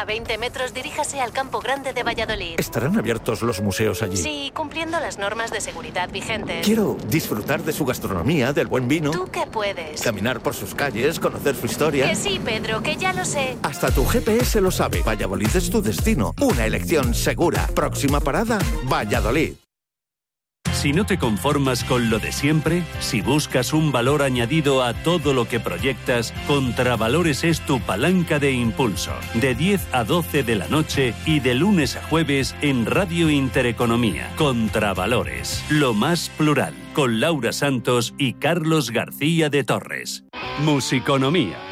A 20 metros diríjase al Campo Grande de Valladolid. ¿Estarán abiertos los museos allí? Sí, cumpliendo las normas de seguridad vigentes. Quiero disfrutar de su gastronomía, del buen vino. ¿Tú qué puedes? Caminar por sus calles, conocer su historia. Que sí, Pedro, que ya lo sé. Hasta tu GPS lo sabe. Valladolid es tu destino. Una elección segura. Próxima parada, Valladolid. Si no te conformas con lo de siempre, si buscas un valor añadido a todo lo que proyectas, Contravalores es tu palanca de impulso. De 10 a 12 de la noche y de lunes a jueves en Radio Intereconomía. Contravalores, lo más plural, con Laura Santos y Carlos García de Torres. Musiconomía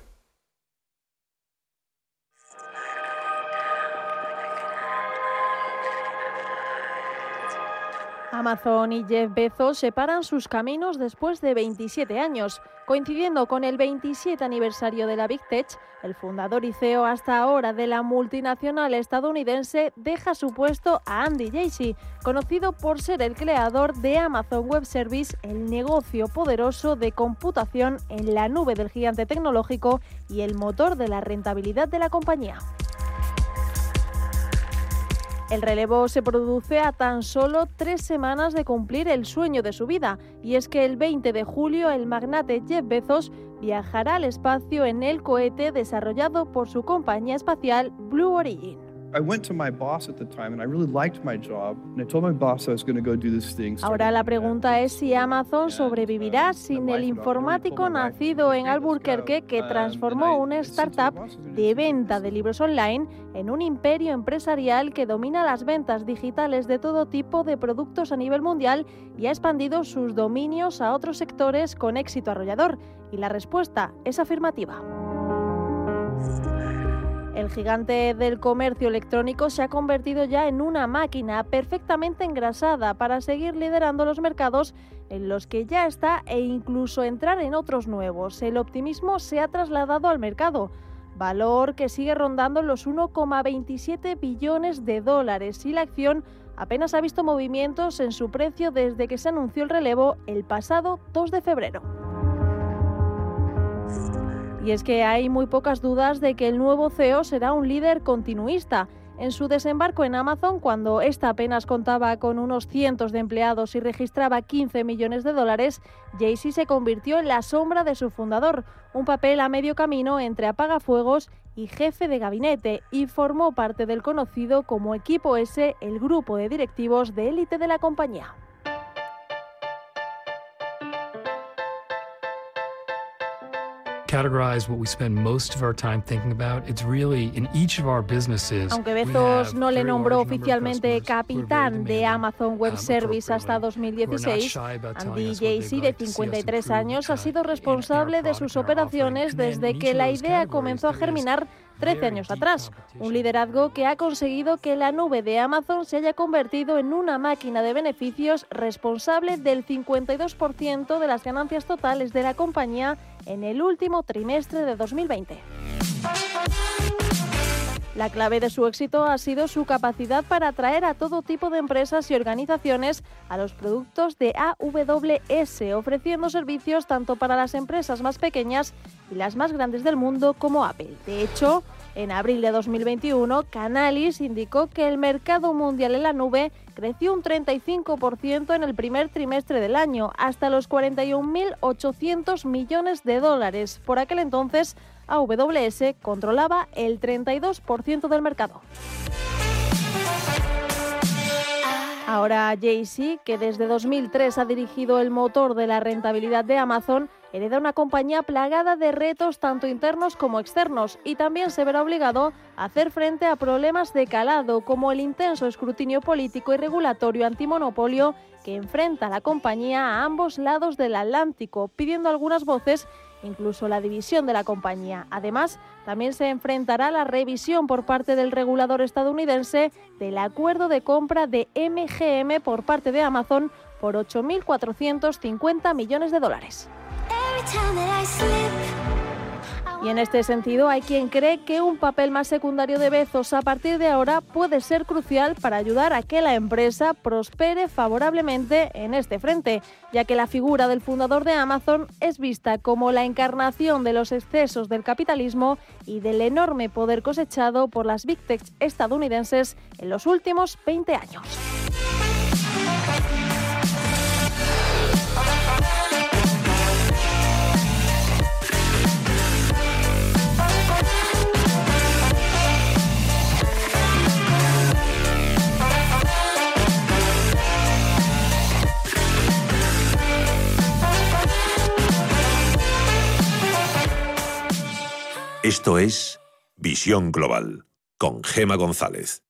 Amazon y Jeff Bezos separan sus caminos después de 27 años. Coincidiendo con el 27 aniversario de la Big Tech, el fundador y CEO hasta ahora de la multinacional estadounidense deja su puesto a Andy Jassy, conocido por ser el creador de Amazon Web Service, el negocio poderoso de computación en la nube del gigante tecnológico y el motor de la rentabilidad de la compañía. El relevo se produce a tan solo tres semanas de cumplir el sueño de su vida, y es que el 20 de julio el magnate Jeff Bezos viajará al espacio en el cohete desarrollado por su compañía espacial Blue Origin. Ahora la pregunta es si Amazon sobrevivirá sin el informático nacido en Albuquerque que transformó una startup de venta de libros online en un imperio empresarial que domina las ventas digitales de todo tipo de productos a nivel mundial y ha expandido sus dominios a otros sectores con éxito arrollador. Y la respuesta es afirmativa. El gigante del comercio electrónico se ha convertido ya en una máquina perfectamente engrasada para seguir liderando los mercados en los que ya está e incluso entrar en otros nuevos. El optimismo se ha trasladado al mercado, valor que sigue rondando los 1,27 billones de dólares y la acción apenas ha visto movimientos en su precio desde que se anunció el relevo el pasado 2 de febrero. Y es que hay muy pocas dudas de que el nuevo CEO será un líder continuista. En su desembarco en Amazon, cuando ésta apenas contaba con unos cientos de empleados y registraba 15 millones de dólares, Jay-Z se convirtió en la sombra de su fundador, un papel a medio camino entre apagafuegos y jefe de gabinete, y formó parte del conocido como Equipo S, el grupo de directivos de élite de la compañía. Aunque Bezos no le nombró oficialmente capitán de Amazon Web Service hasta 2016, Andy Jassy, de 53 años, ha sido responsable de sus operaciones desde que la idea comenzó a germinar 13 años atrás. Un liderazgo que ha conseguido que la nube de Amazon se haya convertido en una máquina de beneficios responsable del 52% de las ganancias totales de la compañía en el último trimestre de 2020. La clave de su éxito ha sido su capacidad para atraer a todo tipo de empresas y organizaciones a los productos de AWS, ofreciendo servicios tanto para las empresas más pequeñas y las más grandes del mundo como Apple. De hecho, en abril de 2021, Canalis indicó que el mercado mundial en la nube creció un 35% en el primer trimestre del año, hasta los 41.800 millones de dólares. Por aquel entonces, AWS controlaba el 32% del mercado. Ahora Jay-Z, que desde 2003 ha dirigido el motor de la rentabilidad de Amazon, hereda una compañía plagada de retos tanto internos como externos y también se verá obligado a hacer frente a problemas de calado como el intenso escrutinio político y regulatorio antimonopolio que enfrenta a la compañía a ambos lados del Atlántico, pidiendo algunas voces incluso la división de la compañía. Además, también se enfrentará a la revisión por parte del regulador estadounidense del acuerdo de compra de MGM por parte de Amazon por 8.450 millones de dólares. Y en este sentido hay quien cree que un papel más secundario de Bezos a partir de ahora puede ser crucial para ayudar a que la empresa prospere favorablemente en este frente, ya que la figura del fundador de Amazon es vista como la encarnación de los excesos del capitalismo y del enorme poder cosechado por las big tech estadounidenses en los últimos 20 años. Esto es Visión Global con Gema González.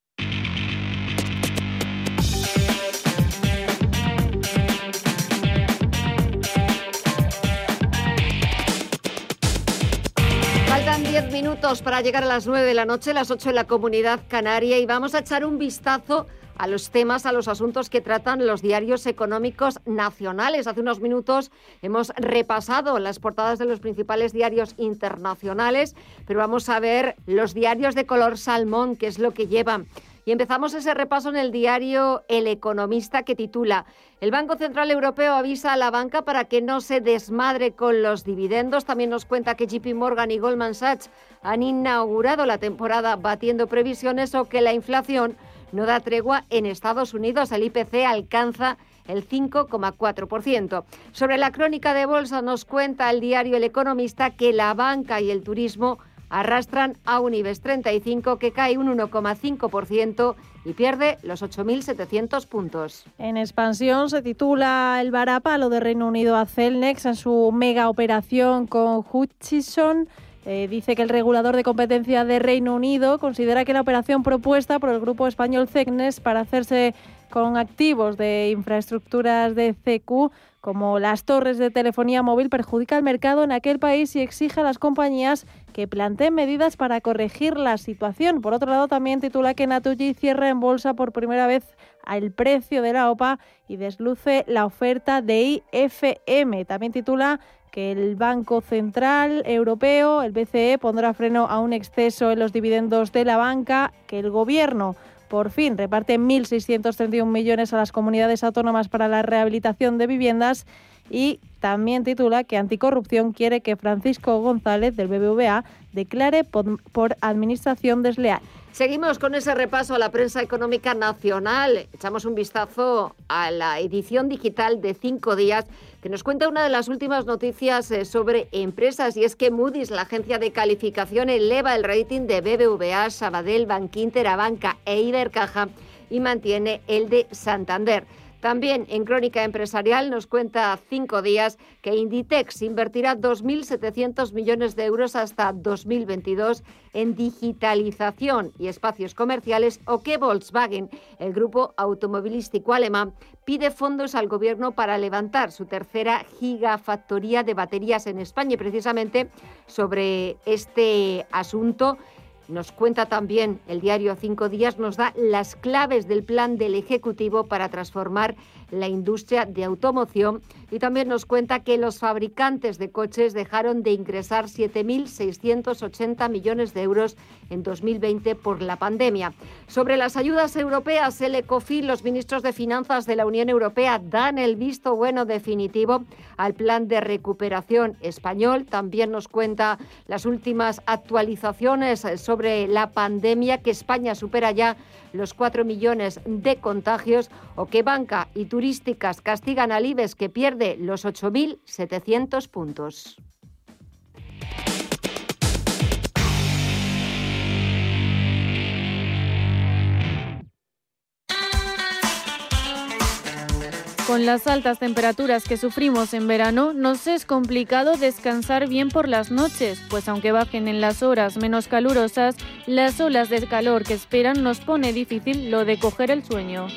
Faltan 10 minutos para llegar a las 9 de la noche, las 8 en la comunidad canaria y vamos a echar un vistazo a los temas, a los asuntos que tratan los diarios económicos nacionales. Hace unos minutos hemos repasado las portadas de los principales diarios internacionales, pero vamos a ver los diarios de color salmón, que es lo que llevan. Y empezamos ese repaso en el diario El Economista que titula El Banco Central Europeo avisa a la banca para que no se desmadre con los dividendos. También nos cuenta que JP Morgan y Goldman Sachs han inaugurado la temporada batiendo previsiones o que la inflación no da tregua en Estados Unidos. El IPC alcanza el 5,4%. Sobre la crónica de bolsa nos cuenta el diario El Economista que la banca y el turismo arrastran a un IBEX 35 que cae un 1,5% y pierde los 8.700 puntos. En expansión se titula el varapalo de Reino Unido a Celnex en su mega operación con Hutchison eh, dice que el regulador de competencia de Reino Unido considera que la operación propuesta por el grupo español CECNES para hacerse con activos de infraestructuras de CQ como las torres de telefonía móvil perjudica al mercado en aquel país y exige a las compañías que planteen medidas para corregir la situación. Por otro lado, también titula que Naturgy cierra en bolsa por primera vez al precio de la OPA y desluce la oferta de IFM. También titula que el Banco Central Europeo, el BCE, pondrá freno a un exceso en los dividendos de la banca, que el Gobierno por fin reparte 1.631 millones a las comunidades autónomas para la rehabilitación de viviendas y también titula que Anticorrupción quiere que Francisco González del BBVA declare por, administración desleal. Seguimos con ese repaso a la prensa económica nacional. Echamos un vistazo a la edición digital de cinco días que nos cuenta una de las últimas noticias eh, sobre empresas y es que Moody's, la agencia de calificación, eleva el rating de BBVA, Sabadell, Bankinter, Abanca e Ibercaja y mantiene el de Santander. También en Crónica Empresarial nos cuenta cinco días que Inditex invertirá 2.700 millones de euros hasta 2022 en digitalización y espacios comerciales o que Volkswagen, el grupo automovilístico alemán, pide fondos al gobierno para levantar su tercera gigafactoría de baterías en España. Y precisamente sobre este asunto nos cuenta también el diario Cinco Días, nos da las claves del plan del Ejecutivo para transformar la industria de automoción y también nos cuenta que los fabricantes de coches dejaron de ingresar 7.680 millones de euros en 2020 por la pandemia. Sobre las ayudas europeas, el ECOFIN, los ministros de Finanzas de la Unión Europea dan el visto bueno definitivo al plan de recuperación español. También nos cuenta las últimas actualizaciones sobre la pandemia, que España supera ya los 4 millones de contagios o que banca y turísticas castigan al IBEX que pierde los 8.700 puntos. Con las altas temperaturas que sufrimos en verano, nos es complicado descansar bien por las noches, pues aunque bajen en las horas menos calurosas, las olas de calor que esperan nos pone difícil lo de coger el sueño.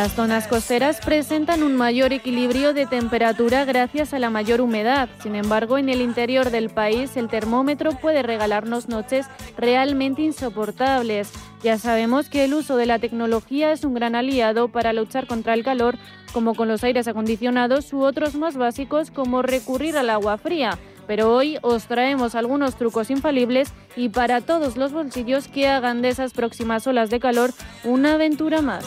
Las zonas costeras presentan un mayor equilibrio de temperatura gracias a la mayor humedad. Sin embargo, en el interior del país el termómetro puede regalarnos noches realmente insoportables. Ya sabemos que el uso de la tecnología es un gran aliado para luchar contra el calor, como con los aires acondicionados u otros más básicos como recurrir al agua fría. Pero hoy os traemos algunos trucos infalibles y para todos los bolsillos que hagan de esas próximas olas de calor una aventura más.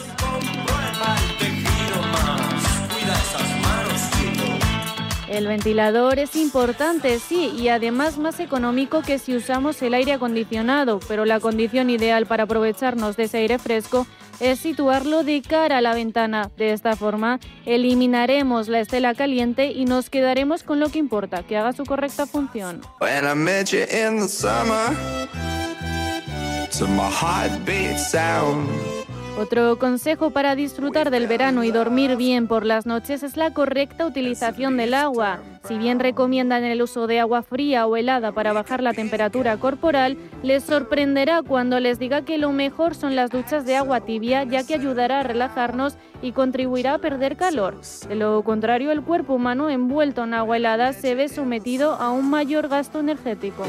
El ventilador es importante, sí, y además más económico que si usamos el aire acondicionado, pero la condición ideal para aprovecharnos de ese aire fresco es situarlo de cara a la ventana. De esta forma, eliminaremos la estela caliente y nos quedaremos con lo que importa, que haga su correcta función. Otro consejo para disfrutar del verano y dormir bien por las noches es la correcta utilización del agua. Si bien recomiendan el uso de agua fría o helada para bajar la temperatura corporal, les sorprenderá cuando les diga que lo mejor son las duchas de agua tibia, ya que ayudará a relajarnos y contribuirá a perder calor. De lo contrario, el cuerpo humano envuelto en agua helada se ve sometido a un mayor gasto energético.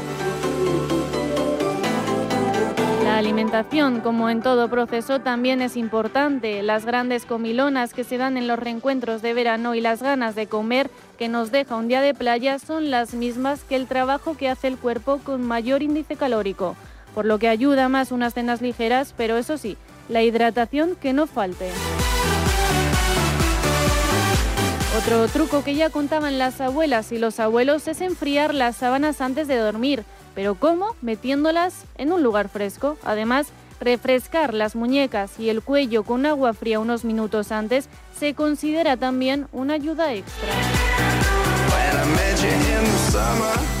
La alimentación, como en todo proceso, también es importante. Las grandes comilonas que se dan en los reencuentros de verano y las ganas de comer que nos deja un día de playa son las mismas que el trabajo que hace el cuerpo con mayor índice calórico, por lo que ayuda más unas cenas ligeras, pero eso sí, la hidratación que no falte. Otro truco que ya contaban las abuelas y los abuelos es enfriar las sábanas antes de dormir. ¿Pero cómo? Metiéndolas en un lugar fresco. Además, refrescar las muñecas y el cuello con agua fría unos minutos antes se considera también una ayuda extra.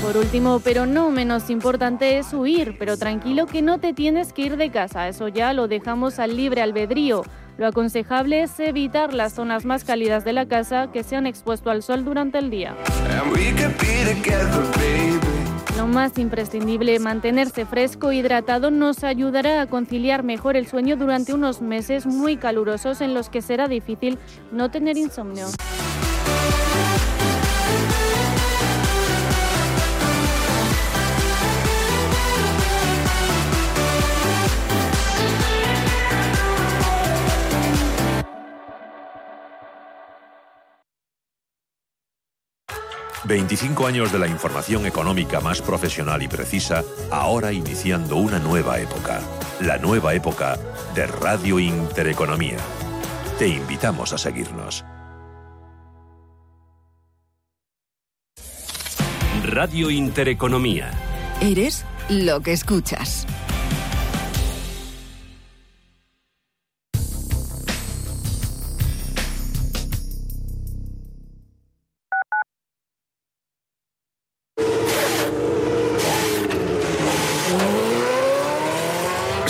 Por último, pero no menos importante, es huir, pero tranquilo que no te tienes que ir de casa, eso ya lo dejamos al libre albedrío. Lo aconsejable es evitar las zonas más cálidas de la casa que se han expuesto al sol durante el día. Lo más imprescindible, mantenerse fresco hidratado nos ayudará a conciliar mejor el sueño durante unos meses muy calurosos en los que será difícil no tener insomnio. ...25 años de la información económica más profesional y precisa... ...ahora iniciando una nueva época... ...la nueva época de Radio Intereconomía. Te invitamos a seguirnos. Radio Intereconomía. Eres lo que escuchas.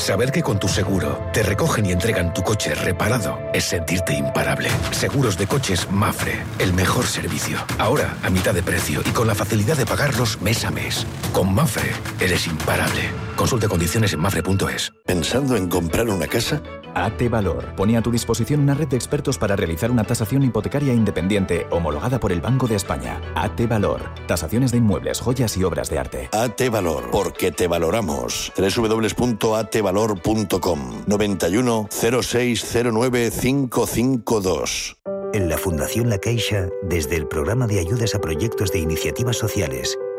Saber que con tu seguro te recogen y entregan tu coche reparado es sentirte imparable. Seguros de coches Mafre, el mejor servicio. Ahora a mitad de precio y con la facilidad de pagarlos mes a mes. Con Mafre eres imparable. Consulte condiciones en mafre.es. ¿Pensando en comprar una casa? AT Valor pone a tu disposición una red de expertos para realizar una tasación hipotecaria independiente homologada por el Banco de España. AT Valor. Tasaciones de inmuebles, joyas y obras de arte. AT Valor, porque te valoramos. www.atvalor.com 91 0609 552. En la Fundación La Caixa, desde el programa de ayudas a proyectos de iniciativas sociales,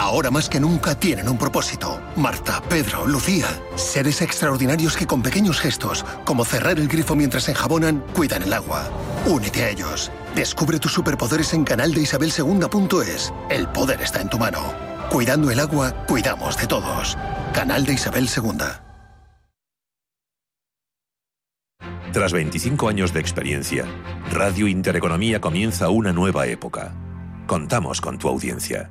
Ahora más que nunca tienen un propósito. Marta, Pedro, Lucía. Seres extraordinarios que con pequeños gestos, como cerrar el grifo mientras enjabonan, cuidan el agua. Únete a ellos. Descubre tus superpoderes en canal de Isabel El poder está en tu mano. Cuidando el agua, cuidamos de todos. Canal de Isabel II. Tras 25 años de experiencia, Radio Intereconomía comienza una nueva época. Contamos con tu audiencia.